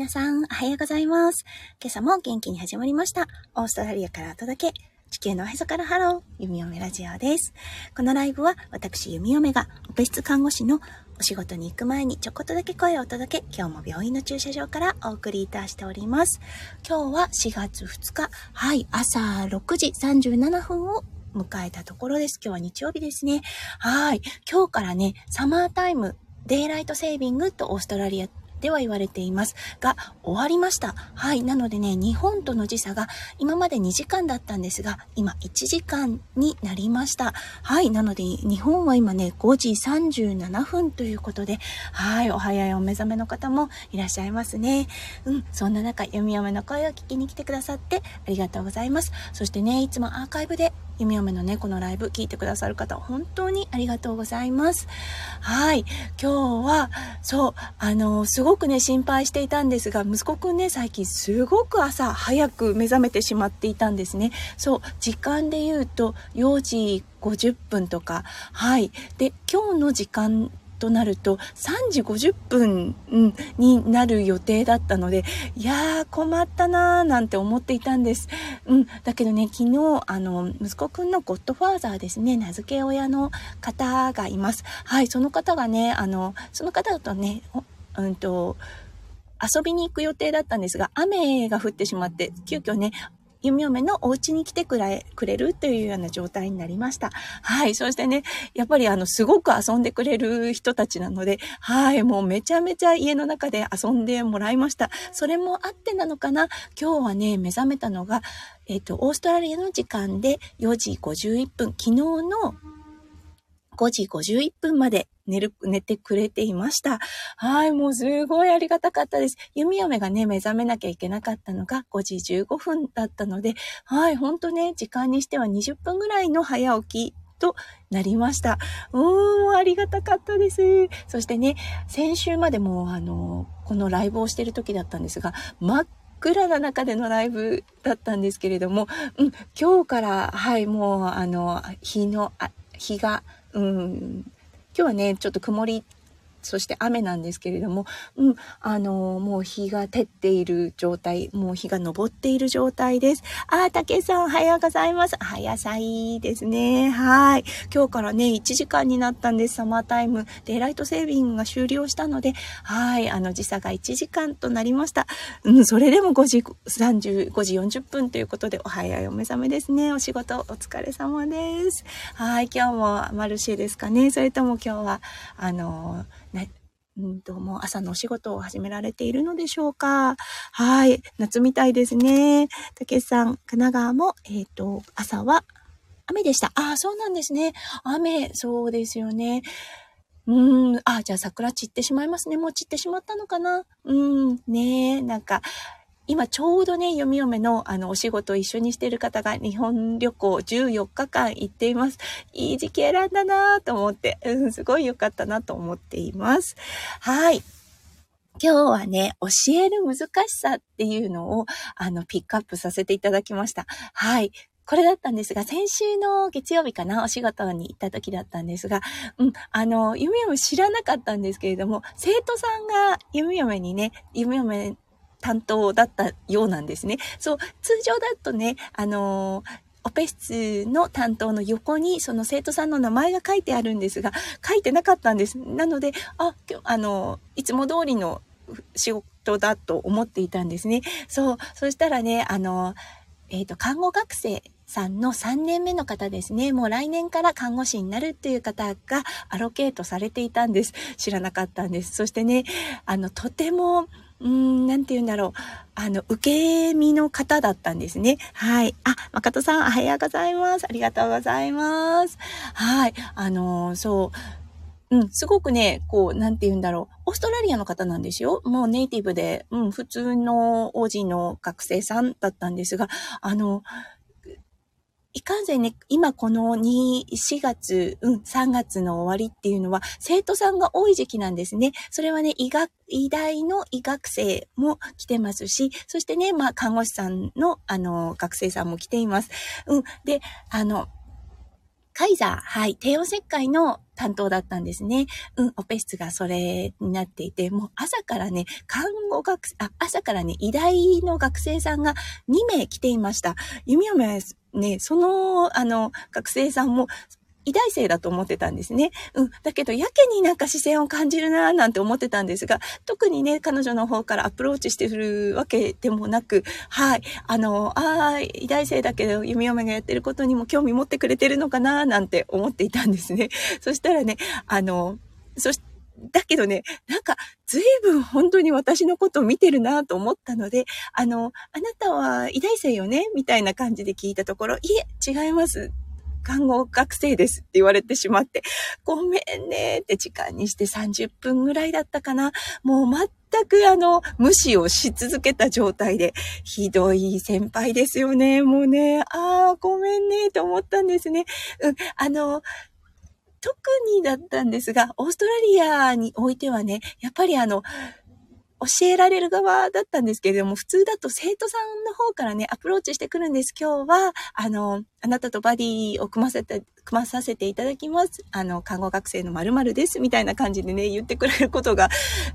皆さん、おはようございます。今朝も元気に始まりました。オーストラリアからお届け。地球のおへそからハロー、弓嫁ラジオです。このライブは私弓嫁がオペ室看護師のお仕事に行く前にちょこっとだけ声をお届け、今日も病院の駐車場からお送りいたしております。今日は4月2日、はい、朝6時37分を迎えたところです。今日は日曜日ですね。はい。今日からね、サマータイム、デイライトセービングとオーストラリアでは言われていますが、終わりました。はい。なのでね、日本との時差が今まで2時間だったんですが、今1時間になりました。はい。なので、日本は今ね、5時37分ということで、はい。お早いお目覚めの方もいらっしゃいますね。うん。そんな中、弓嫁の声を聞きに来てくださってありがとうございます。そしてね、いつもアーカイブで弓嫁のね、のライブ聞いてくださる方、本当にありがとうございます。はい。今日は、そう、あの、すごいごくね、心配していたんですが、息子くんね、最近すごく朝早く目覚めてしまっていたんですね。そう、時間で言うと4時50分とか、はい。で、今日の時間となると3時50分、になる予定だったのでいやー困ったなーなんて思っていたんです、うん、だけどね昨日あの息子くんのゴッドファーザーですね名付け親の方がいます。はい。その方がねあのその方とねうんと遊びに行く予定だったんですが、雨が降ってしまって、急遽ね、弓嫁のお家に来てくれくれるというような状態になりました。はい。そしてね、やっぱりあの、すごく遊んでくれる人たちなので、はい。もうめちゃめちゃ家の中で遊んでもらいました。それもあってなのかな？今日はね、目覚めたのが、えっ、と、オーストラリアの時間で4時51分、昨日の5時51分まで寝る、寝てくれていました。はい、もうすごいありがたかったです。弓嫁がね、目覚めなきゃいけなかったのが5時15分だったので、はい、ほんとね、時間にしては20分ぐらいの早起きとなりました。うーん、ありがたかったです。そしてね、先週までもあの、このライブをしてる時だったんですが、真っ暗な中でのライブだったんですけれども、うん、今日から、はい、もう、あの、日の、日が、うん、今日はね、ちょっと曇り、そして雨なんですけれども、うん、あのもう日が照っている状態、もう日が昇っている状態です。あー、竹さん、おはようございます。早さいですね。はい。今日からね、1時間になったんです。サマータイム。デイライトセービングが終了したので、はい。あの、時差が1時間となりました。うん、それでも5時30、5時40分ということで、お早いお目覚めですね。お仕事、お疲れ様です。はい。今日もマルシェですかね。それとも今日は、あの、ね、うんと、もう朝のお仕事を始められているのでしょうか？はい。夏みたいですね。たけしさん、神奈川も、えっ、と、朝は雨でした。ああ、そうなんですね。雨、そうですよね。うーん。あ、じゃあ桜散ってしまいますね。もう散ってしまったのかな？うん。ねえ、なんか、今ちょうどね、読み嫁のあのお仕事を一緒にしてる方が日本旅行14日間行っています。いい時期選んだなと思って、うん、すごい良かったなと思っています。はい。今日はね、教える難しさっていうのを、あの、ピックアップさせていただきました。はい。これだったんですが、先週の月曜日かな、お仕事に行った時だったんですが、うん、あの、弓嫁知らなかったんですけれども、生徒さんが弓嫁にね、弓嫁担当だったようなんですね。そう、通常だとね、あのオペ室の担当の横にその生徒さんの名前が書いてあるんですが、書いてなかったんです。なので、あ、今日あの、いつも通りの仕事だと思っていたんですね。そう、そしたらね、あの、えっ、と、看護学生さんの3年目の方ですね。もう来年から看護師になるっていう方がアロケートされていたんです。知らなかったんです。そしてね、あの、とても、うーん、なんて言うんだろう。あの、受け身の方だったんですね。はい。あ、誠さん、おはようございます。ありがとうございます。はい。あの、そう。うん、すごくね、こう、なんて言うんだろう。オーストラリアの方なんですよ。もうネイティブで、うん、普通の王子の学生さんだったんですが、あの、いかんせんね、今この2、4月、うん、3月の終わりっていうのは、生徒さんが多い時期なんですね。それはね、医学、医大の医学生も来てますし、そしてね、まあ、看護師さんの、あの、学生さんも来ています。うん。で、あの、カイザー、はい、帝王切開の担当だったんですね。うん、オペ室がそれになっていて、もう朝からね、看護学、あ、朝からね、医大の学生さんが2名来ていました。弓嫁ね、その、あの、学生さんも、医大生だと思ってたんですね。うん。だけど、やけになんか視線を感じるなぁなんて思ってたんですが、特にね、彼女の方からアプローチしてるわけでもなく、はい。あの、ああ、医大生だけど、弓嫁がやってることにも興味持ってくれてるのかなぁなんて思っていたんですね。そしたらね、あの、そし、だけどね、なんか、随分本当に私のことを見てるなと思ったので、あの、あなたは医大生よね？みたいな感じで聞いたところ、いえ、違います。看護学生ですって言われてしまって、ごめんねって時間にして30分ぐらいだったかな。もう全くあの、無視をし続けた状態で、ひどい先輩ですよね。もうね、ああ、ごめんねと思ったんですね。うん、あの、特にだったんですが、オーストラリアにおいてはね、やっぱりあの、教えられる側だったんですけれども、普通だと生徒さんの方からね、アプローチしてくるんです。今日は、あの、あなたとバディを組ませて、組まさせていただきます。あの、看護学生の〇〇です。みたいな感じでね、言ってくれることが、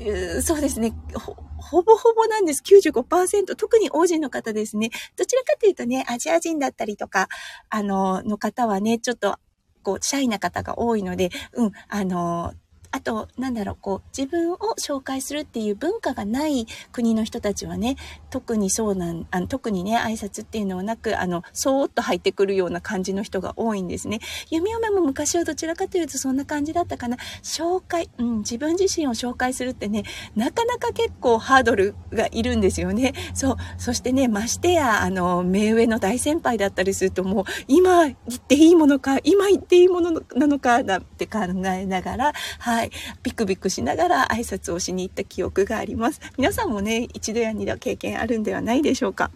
うそうですねほ、ほぼほぼなんです。95%。特に王子の方ですね。どちらかというとね、アジア人だったりとか、あの、の方はね、ちょっと、こう、シャイな方が多いので、うん、あの、あと、なんだろう、こう、自分を紹介するっていう文化がない国の人たちはね、特にそうなん、あの特にね、挨拶っていうのはなく、あの、そーっと入ってくるような感じの人が多いんですね。弓嫁も昔はどちらかというとそんな感じだったかな。紹介、うん、自分自身を紹介するってね、なかなか結構ハードルがいるんですよね。そう。そしてね、ましてや、あの、目上の大先輩だったりするともう、今言っていいものか、今言っていいものなのか、なって考えながら、はい。はい、ビクビクしながら挨拶をしに行った記憶があります。皆さんもね、一度や二度経験あるんではないでしょうか？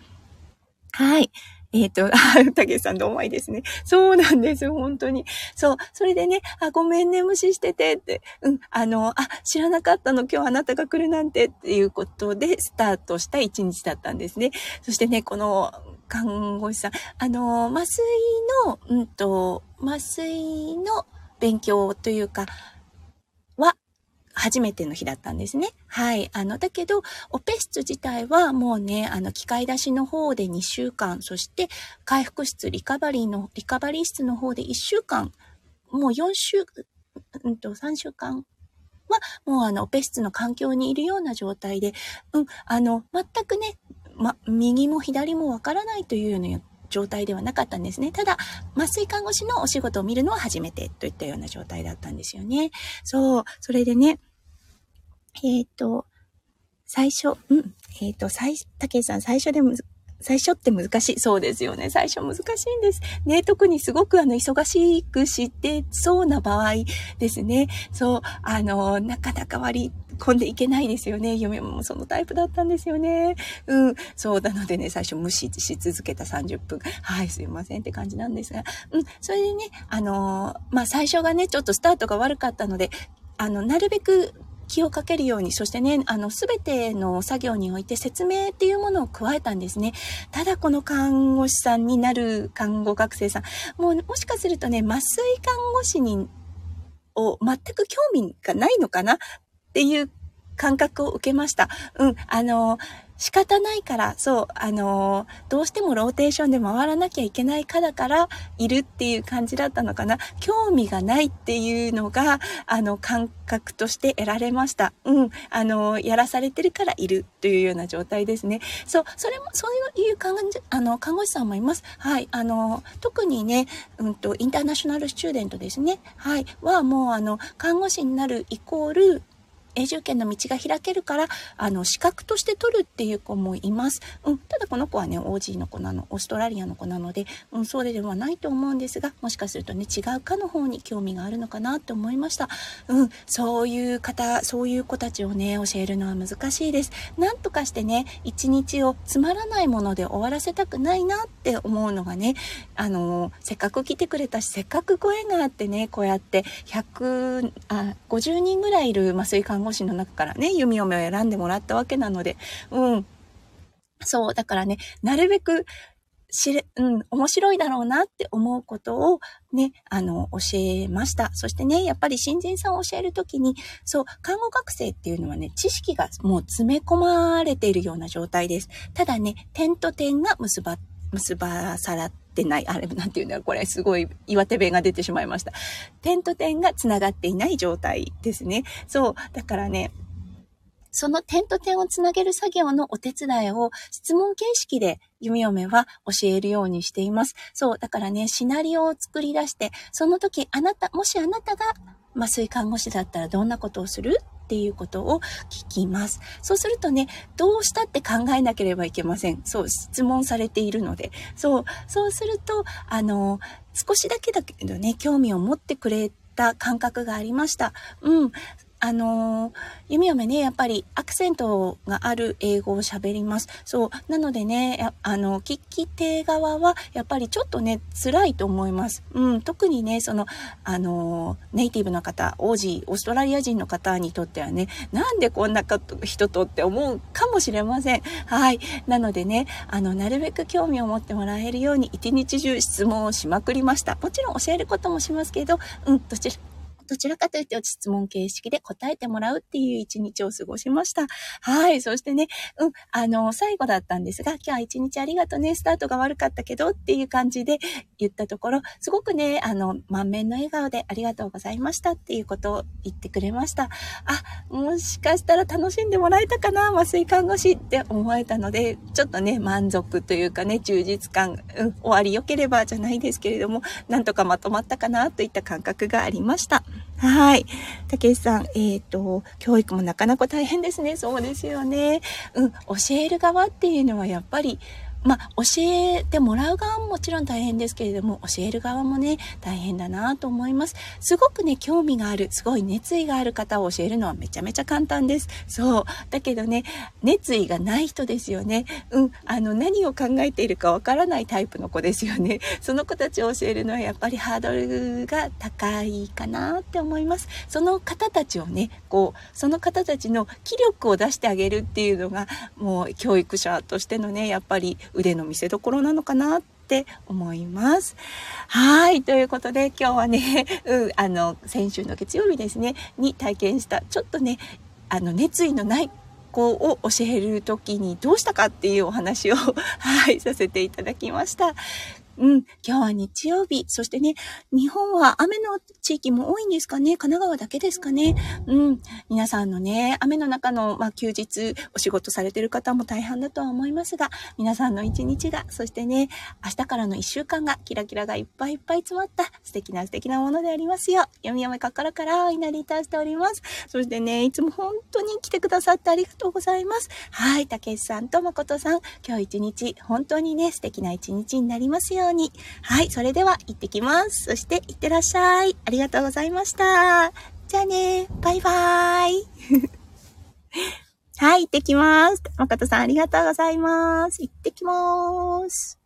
はい。えっ、ー、と、あ、たけさんどうもいいですね。そうなんです本当に。そう。それでね、あ、ごめんね、無視しててって。うん。あの、あ、知らなかったの、今日あなたが来るなんてっていうことでスタートした一日だったんですね。そしてね、この、看護師さん、あの、麻酔の、うんと、麻酔の勉強というか、初めての日だったんですね。はい。あの、だけど、オペ室自体はもうね、あの、機械出しの方で2週間、そして回復室、リカバリーの、リカバリー室の方で1週間、もう4週、うんと、3週間は、もうあの、オペ室の環境にいるような状態で、うん、あの、全くね、ま、右も左もわからないというような状態ではなかったんですね。ただ、麻酔看護師のお仕事を見るのは初めてといったような状態だったんですよね。そう。それでね、えっ、ー、と、最初、うん、えっ、ー、と、最、たけさん、最初でむ最初って難しい。そうですよね。最初難しいんです。ね、特にすごくあの、忙しくしてそうな場合ですね。そう、あの、なかなか割込んでいけないですよね。嫁もそのタイプだったんですよね。うん。そう、なのでね、最初無視し続けた30分。はい、すいませんって感じなんですが。うん、それでね、あのまあ、最初がね、ちょっとスタートが悪かったので、あの、なるべく気をかけるように、そしてね、あの、すべての作業において説明っていうものを加えたんですね。ただこの看護師さんになる看護学生さん、もうもしかするとね、麻酔看護師に、を全く興味がないのかなっていう感覚を受けました。うん、あの、仕方ないから、そう、あの、どうしてもローテーションで回らなきゃいけないかだからいるっていう感じだったのかな。興味がないっていうのが、あの、感覚として得られました。うん、あの、やらされてるからいるというような状態ですね。そう、それも、そういう看あの看護師さんもいます。はい、あの、特にね、うんと、インターナショナルスチューデントですね。はい、はもう、あの、看護師になるイコール、永住権の道が開けるから、あの、資格として取るっていう子もいます。うん。ただこの子はね、OG の子なの、オーストラリアの子なので、うん、そうではないと思うんですが、もしかするとね、違う科の方に興味があるのかなって思いました。うん。そういう方、そういう子たちをね、教えるのは難しいです。なんとかしてね、一日をつまらないもので終わらせたくないなって思うのがね、あの、せっかく来てくれたし、せっかく声があってね、こうやって100、あ、50人ぐらいいる麻酔看看護師の中からね、弓嫁を選んでもらったわけなので、うん。そう、だからね、なるべく、知れ、うん、面白いだろうなって思うことをね、あの、教えました。そしてね、やっぱり新人さんを教えるときに、そう、看護学生っていうのはね、知識がもう詰め込まれているような状態です。ただね、点と点が結ば、結ばさらってない。あれ、なんていうんだろう。これ、すごい岩手弁が出てしまいました。点と点が繋がっていない状態ですね。そう。だからね、その点と点をつなげる作業のお手伝いを質問形式で弓嫁は教えるようにしています。そう、だからね、シナリオを作り出して、その時あなた、もしあなたが麻酔看護師だったらどんなことをする？っていうことを聞きます。そうするとね、どうしたって考えなければいけません。そう、質問されているので。そう、そうすると、あの、少しだけだけどね、興味を持ってくれた感覚がありました。うん。あのー、弓嫁ね、やっぱりアクセントがある英語を喋ります。そう。なのでね、あの、聞き手側は、やっぱりちょっとね、辛いと思います。うん。特にね、その、あのー、ネイティブの方、王子、オーストラリア人の方にとってはね、なんでこんな人とって思うかもしれません。はい。なのでね、あの、なるべく興味を持ってもらえるように、一日中質問をしまくりました。もちろん教えることもしますけど、うん、どちらどちらかというと質問形式で答えてもらうっていう一日を過ごしました。はい。そしてね、うん、あの、最後だったんですが、今日は一日ありがとうね、スタートが悪かったけどっていう感じで言ったところ、すごくね、あの、満面の笑顔でありがとうございましたっていうことを言ってくれました。あ、もしかしたら楽しんでもらえたかな、麻酔看護師って思えたので、ちょっとね、満足というかね、充実感、うん、終わり良ければじゃないですけれども、なんとかまとまったかなといった感覚がありました。はい。たけしさん、えっ、ー、と、教育もなかなか大変ですね。そうですよね。うん、教える側っていうのはやっぱり、まあ、教えてもらう側ももちろん大変ですけれども、教える側もね、大変だなと思います。すごくね、興味がある、すごい熱意がある方を教えるのはめちゃめちゃ簡単です。そう。だけどね、熱意がない人ですよね。うん、あの、何を考えているかわからないタイプの子ですよね。その子たちを教えるのはやっぱりハードルが高いかなって思います。その方たちをね、こう、その方たちの気力を出してあげるっていうのが、もう教育者としてのね、やっぱり腕の見せ所なのかなって思います。はい。ということで、今日はね、うん、あの、先週の月曜日ですね、に体験した、ちょっとね、あの、熱意のない子を教える時にどうしたかっていうお話を、はい、させていただきました。うん、今日は日曜日。そしてね、日本は雨の地域も多いんですかね神奈川だけですかねうん、皆さんのね、雨の中の、まあ、休日、お仕事されてる方も大半だとは思いますが、皆さんの一日が、そしてね、明日からの一週間が、キラキラがいっぱいいっぱい詰まった素敵な素敵なものでありますよ。読み読め心からお祈りいたしております。そしてね、いつも本当に来てくださってありがとうございます。はい、たけしさんと誠さん、今日一日、本当にね、素敵な一日になりますよように。はい、それでは行ってきます。そして行ってらっしゃい。ありがとうございました。じゃあね、バイバーイ。はい、行ってきます。誠さんありがとうございます。行ってきます。